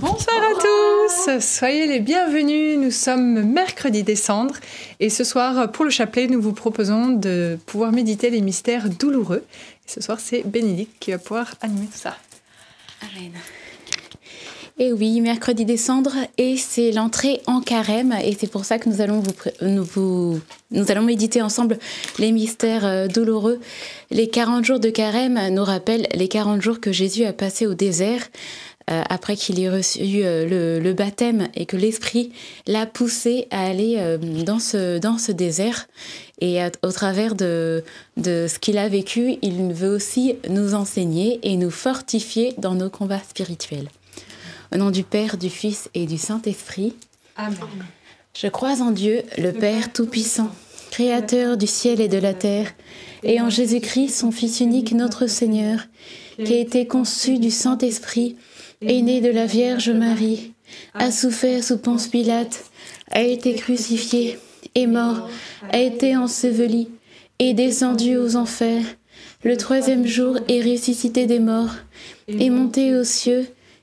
Bonsoir à tous, soyez les bienvenus. Nous sommes mercredi décembre et ce soir, pour le chapelet, nous vous proposons de pouvoir méditer les mystères douloureux. Et ce soir, c'est Bénédicte qui va pouvoir animer ça. Amen. Et oui, mercredi décembre, et c'est l'entrée en carême, et c'est pour ça que nous allons, vous, vous, nous allons méditer ensemble les mystères euh, douloureux. Les 40 jours de carême nous rappellent les 40 jours que Jésus a passés au désert euh, après qu'il ait reçu euh, le, baptême et que l'Esprit l'a poussé à aller dans, ce, dans ce désert. Et au travers de, de ce qu'il a vécu, il veut aussi nous enseigner et nous fortifier dans nos combats spirituels. Au nom du Père, du Fils et du Saint-Esprit. Amen. Je crois en Dieu, le Père Tout-Puissant, Créateur du ciel et de la terre, et en Jésus-Christ, son Fils unique, notre Seigneur, qui a été conçu du Saint-Esprit est né de la Vierge Marie, a souffert sous Ponce Pilate, a été crucifié, est mort, a été enseveli, est descendu aux enfers, le troisième jour est ressuscité des morts, est monté aux cieux,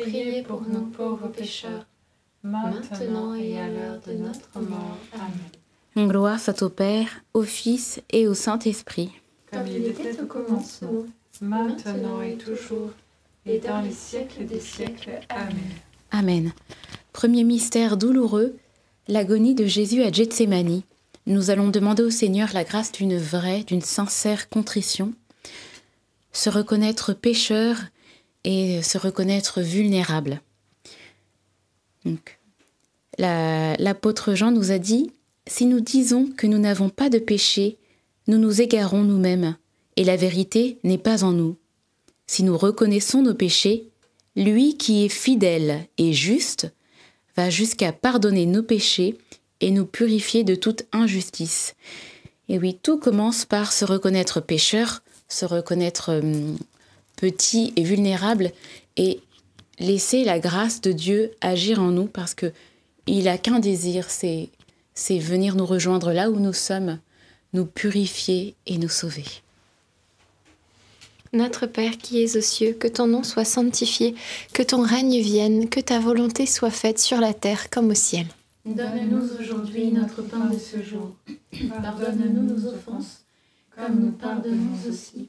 priez pour nous pauvres pécheurs, maintenant et à l'heure de notre mort. Amen. Gloire soit au Père, au Fils et au Saint-Esprit. Comme il était au commencement, maintenant et toujours et dans les siècles des siècles. Amen. Amen. Premier mystère douloureux, l'agonie de Jésus à Gethsemane. Nous allons demander au Seigneur la grâce d'une vraie, d'une sincère contrition, se reconnaître pécheur et se reconnaître vulnérable. L'apôtre Jean nous a dit, si nous disons que nous n'avons pas de péché, nous nous égarons nous-mêmes, et la vérité n'est pas en nous. Si nous reconnaissons nos péchés, lui qui est fidèle et juste va jusqu'à pardonner nos péchés et nous purifier de toute injustice. Et oui, tout commence par se reconnaître pécheur, se reconnaître hum, petit et vulnérable et laisser la grâce de Dieu agir en nous parce que il a qu'un désir, c'est c'est venir nous rejoindre là où nous sommes, nous purifier et nous sauver. Notre Père qui es aux cieux, que ton nom soit sanctifié, que ton règne vienne, que ta volonté soit faite sur la terre comme au ciel. Donne-nous aujourd'hui notre pain de ce jour. Pardonne-nous nos offenses, comme nous pardonnons aussi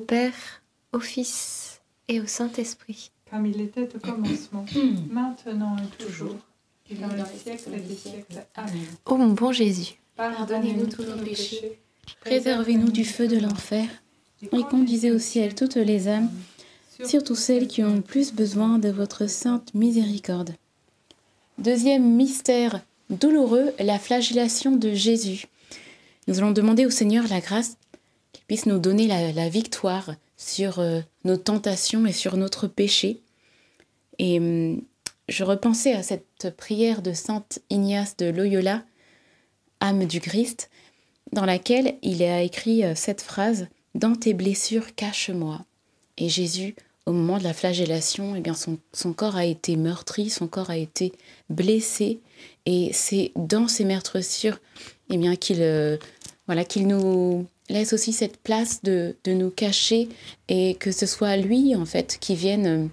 Au Père, au Fils et au Saint-Esprit. Comme il était au commencement, maintenant et toujours, et dans les siècles des siècles. Amen. Ô mon bon Jésus, Pardonnez-nous tous nos péchés, Préservez-nous du feu de l'enfer et conduisez au ciel toutes les âmes, surtout celles qui ont le plus besoin de votre sainte miséricorde. Deuxième mystère douloureux, la flagellation de Jésus. Nous allons demander au Seigneur la grâce puisse nous donner la, victoire sur euh, nos tentations et sur notre péché. Et hum, je repensais à cette prière de Sainte Ignace de Loyola, âme du Christ, dans laquelle il a écrit euh, cette phrase Dans tes blessures, cache-moi. Et Jésus, au moment de la flagellation, eh bien son, son corps a été meurtri, son corps a été blessé, et c'est dans ces meurtrissures eh bien qu'il euh, voilà qu'il nous laisse aussi cette place de, de nous cacher et que ce soit lui en fait qui vienne euh,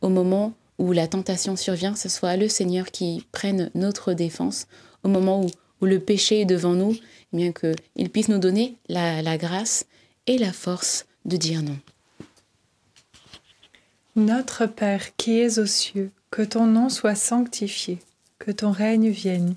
au moment où la tentation survient, ce soit le Seigneur qui prenne notre défense au moment où, où le péché est devant nous, eh bien qu'il puisse nous donner la, la grâce et la force de dire non. Notre Père qui es aux cieux, que ton nom soit sanctifié, que ton règne vienne,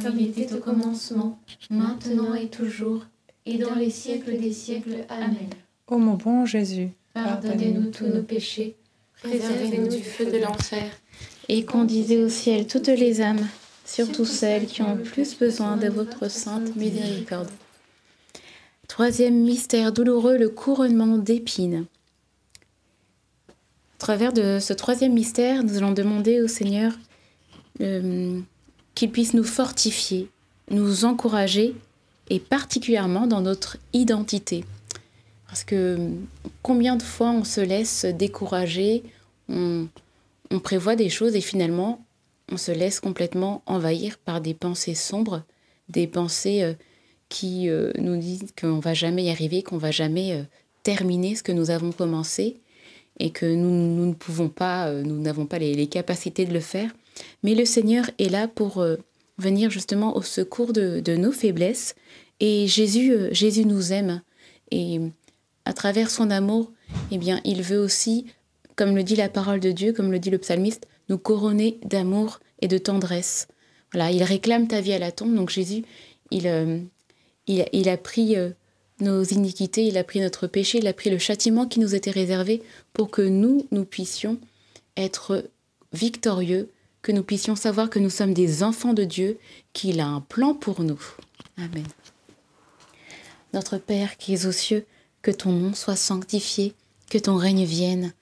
Comme il était au commencement, maintenant et toujours, et dans les siècles des siècles. Amen. Ô mon bon Jésus, Pardonnez-nous tous nos péchés, préservez-nous du feu de l'enfer, Et conduisez au ciel toutes les âmes, surtout celles qui ont le plus besoin de votre sainte miséricorde. Troisième mystère douloureux, le couronnement d'épines. Au travers de ce troisième mystère, nous allons demander au Seigneur euh, qu'il puisse nous fortifier, nous encourager, et particulièrement dans notre identité. Parce que combien de fois on se laisse décourager, on, prévoit des choses et finalement on se laisse complètement envahir par des pensées sombres, des pensées euh, qui euh, nous disent qu'on va jamais y arriver, qu'on va jamais euh, terminer ce que nous avons commencé et que nous, ne pouvons pas, nous n'avons pas les capacités de le faire. Mais le Seigneur est là pour euh, venir justement au secours de, nos faiblesses et Jésus, euh, Jésus nous aime et à travers son amour, eh bien, il veut aussi, comme le dit la parole de Dieu, comme le dit le psalmiste, nous couronner d'amour et de tendresse. Voilà, il réclame ta vie à la tombe. Donc Jésus, il, euh, il, a pris nos iniquités, il a pris notre péché, il a pris le châtiment qui nous était réservé pour que nous, nous puissions être victorieux, que nous puissions savoir que nous sommes des enfants de Dieu, qu'il a un plan pour nous. Amen. Notre Père qui es aux cieux, que ton nom soit sanctifié, que ton règne vienne,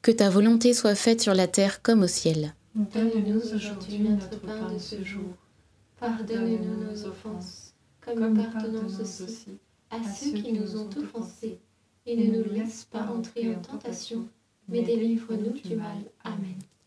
que ta volonté soit faite sur la terre comme au ciel. Donne-nous aujourd'hui notre pain de ce jour. Pardonne-nous nos offenses, comme nous pardonnons aussi à ceux qui nous ont offensés. Et ne nous laisse pas entrer en tentation, mais délivre-nous du mal. Amen.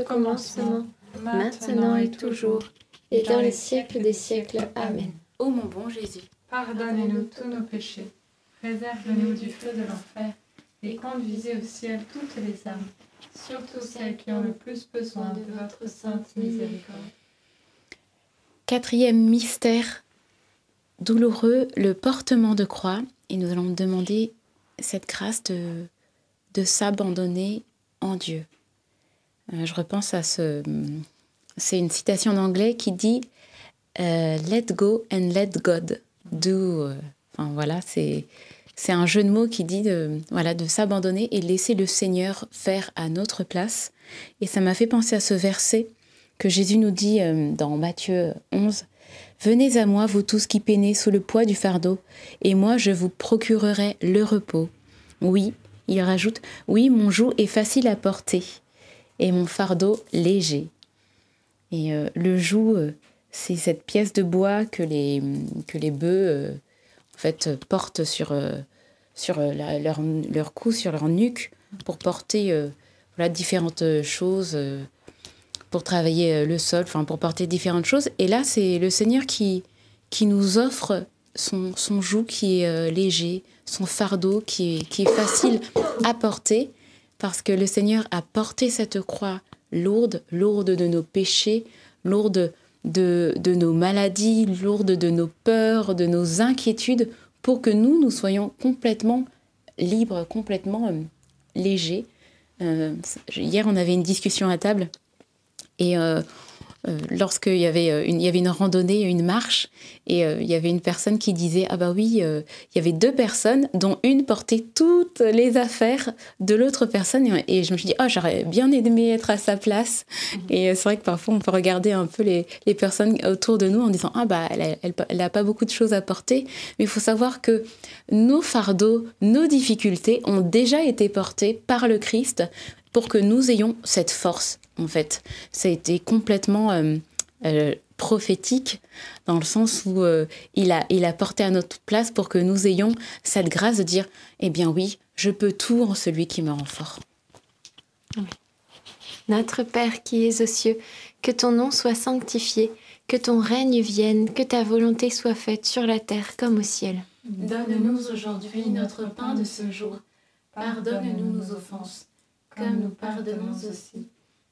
Au commencement, maintenant et toujours, et dans les siècles des siècles. Amen. Ô mon bon Jésus, Pardonnez-nous tous nos péchés, préservez-nous du feu de l'enfer, et conduisez au ciel toutes les âmes, surtout celles qui ont le plus besoin de votre sainte miséricorde. quatrième mystère douloureux, le portement de croix. Et nous allons demander cette grâce de, de s'abandonner en Dieu. Euh, je repense à ce... C'est une citation d'anglais qui dit euh, Let go and let God do. euh, Enfin voilà, c'est c'est un jeu de mots qui dit de, voilà, de s'abandonner et laisser le Seigneur faire à notre place. Et ça m'a fait penser à ce verset que Jésus nous dit dans Matthieu 11. Venez à moi, vous tous qui peinez sous le poids du fardeau, et moi je vous procurerai le repos. Oui, il rajoute, oui, mon joug est facile à porter, et mon fardeau léger. Et euh, le joug, euh, c'est cette pièce de bois que les, que les bœufs euh, en fait, portent sur, sur leur, leur cou, sur leur nuque, pour porter voilà, différentes choses, pour travailler le sol, pour porter différentes choses. Et là, c'est le Seigneur qui, qui nous offre son, son joug qui est léger, son fardeau qui qui est facile à porter, parce que le Seigneur a porté cette croix lourde, lourde de nos péchés, lourde de, nos maladies, lourde de nos peurs, de nos inquiétudes, pour que nous, nous soyons complètement libres, complètement euh, légers. Euh, hier, on avait une discussion à table et euh, lorsqu'il y avait euh, une, il y avait une randonnée, une marche, et euh, il y avait une personne qui disait ah bah oui, euh, il y avait deux personnes dont une portait toutes les affaires de l'autre personne, et, et je me suis dit ah j'aurais bien aimé être à sa place. Et euh, c'est vrai que parfois on peut regarder un peu les, les personnes autour de nous en disant ah bah elle, elle, elle a pas beaucoup de choses à porter, mais il faut savoir que nos fardeaux, nos difficultés ont déjà été portés par le Christ pour que nous ayons cette force, en fait. Ça a été complètement euh, euh, prophétique dans le sens où euh, il, a, il a porté à notre place pour que nous ayons cette grâce de dire, eh bien oui, je peux tout en celui qui me rend fort. Notre Père qui es aux cieux, que ton nom soit sanctifié, que ton règne vienne, que ta volonté soit faite sur la terre comme au ciel. Donne-nous aujourd'hui notre pain de ce jour. Pardonne-nous nos offenses, comme nous pardonnons aussi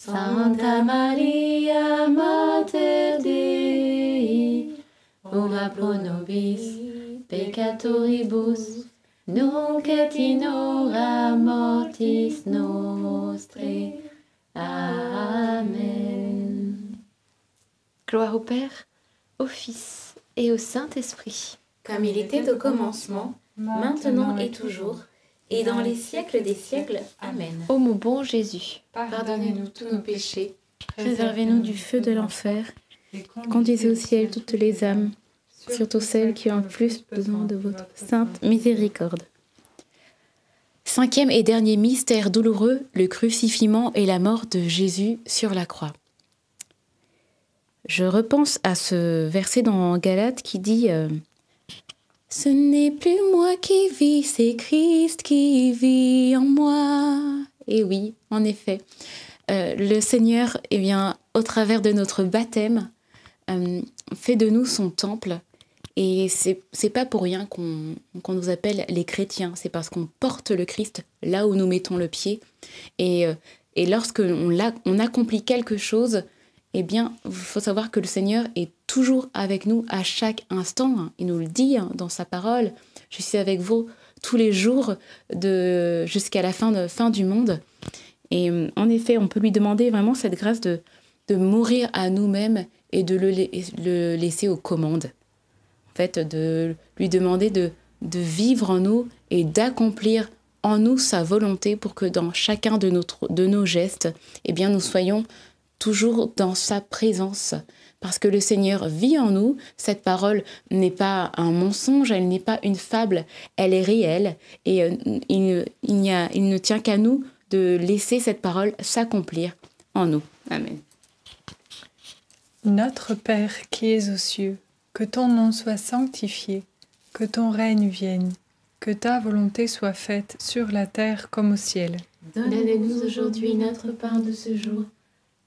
Santa Maria, Mater Dei, ora pro nobis peccatoribus, nunc et in hora mortis nostrae. Amen. gloire au Père, au Fils et au Saint-Esprit. Comme il était au commencement, maintenant et toujours, et dans les siècles des siècles. Amen. Ô mon bon Jésus, Pardonnez-nous tous nos péchés, Préservez-nous du feu de l'enfer. Conduisez au ciel toutes les âmes, surtout celles qui ont le plus besoin de votre sainte miséricorde. Cinquième et dernier mystère douloureux, le crucifixion et la mort de Jésus sur la croix. Je repense à ce verset dans Galates qui dit euh, Ce n'est plus moi qui vis, c'est Christ qui vit en moi. Et oui, en effet, euh, le Seigneur, eh bien, au travers de notre baptême, euh, fait de nous son temple. Et c'est c'est pas pour rien qu'on nous appelle les chrétiens, c'est parce qu'on porte le Christ là où nous mettons le pied. Et, euh, et lorsque on, on accomplit quelque chose, eh bien, il faut savoir que le Seigneur est toujours avec nous à chaque instant. hein. Il nous le dit hein, dans sa parole. Je suis avec vous tous les jours de jusqu'à la fin, fin du monde. Et euh, en effet, on peut lui demander vraiment cette grâce de, de mourir à nous-mêmes et de le, le laisser aux commandes. En fait, de lui demander de, de vivre en nous et d'accomplir en nous sa volonté pour que dans chacun de, notre, de nos gestes, eh bien, nous soyons toujours dans sa présence. Parce que le Seigneur vit en nous, cette parole n'est pas un mensonge, elle n'est pas une fable, elle est réelle et euh, il, il, a, il ne tient qu'à nous de laisser cette parole s'accomplir en nous. Amen. Notre Père qui es aux cieux, que ton nom soit sanctifié, que ton règne vienne, que ta volonté soit faite sur la terre comme au ciel. Donne-nous aujourd'hui notre pain de ce jour.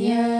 le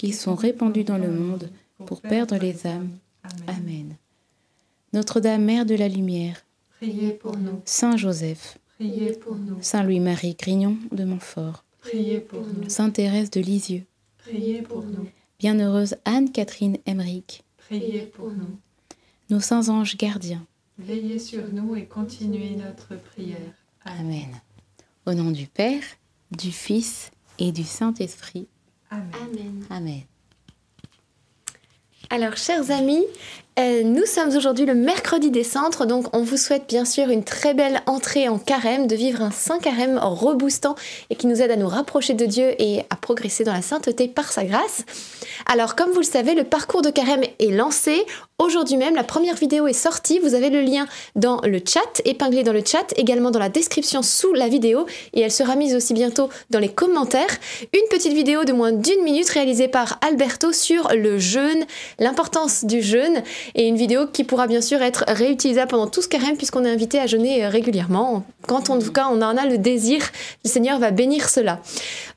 qui sont répandus dans le monde pour perdre les âmes. Amen. Notre-Dame, Mère de la Lumière, Priez pour nous. Saint Joseph, Priez pour nous. Saint Louis-Marie Grignon de Montfort, Priez pour nous. Sainte Thérèse de Lisieux, Priez pour nous. Bienheureuse Anne-Catherine Emmerich, Priez pour nous. nos saints anges gardiens. Veillez sur nous et continuez notre prière. Amen. Au nom du Père, du Fils et du Saint-Esprit. Amen. Amen. Amen. Alors, chers amis, euh, nous sommes aujourd'hui le mercredi des centres, donc on vous souhaite bien sûr une très belle entrée en carême, de vivre un saint carême reboostant et qui nous aide à nous rapprocher de Dieu et à progresser dans la sainteté par sa grâce. Alors, comme vous le savez, le parcours de carême est lancé. Aujourd'hui même, la première vidéo est sortie. Vous avez le lien dans le chat, épinglé dans le chat, également dans la description sous la vidéo, et elle sera mise aussi bientôt dans les commentaires. Une petite vidéo de moins d'une minute réalisée par Alberto sur le jeûne, l'importance du jeûne, et une vidéo qui pourra bien sûr être réutilisable pendant tout ce carême puisqu'on est invité à jeûner régulièrement. Quand en tout cas on en a le désir, le Seigneur va bénir cela.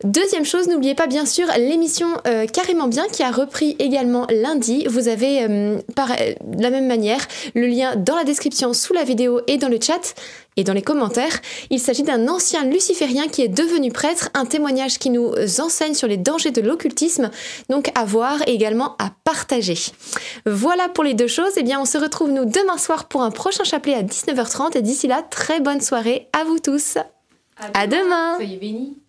Deuxième chose, n'oubliez pas bien sûr l'émission euh, Carrément Bien qui a repris également lundi. Vous avez euh, par euh, de la même manière le lien dans la description sous la vidéo et dans le chat et dans les commentaires. Il s'agit d'un ancien luciférien qui est devenu prêtre, un témoignage qui nous enseigne sur les dangers de l'occultisme, donc à voir et également à partager. Voilà pour les deux choses. Eh bien, on se retrouve nous demain soir pour un prochain chapelet à 19h30 et d'ici là, très bonne soirée à vous tous. À demain. Soyez bénis.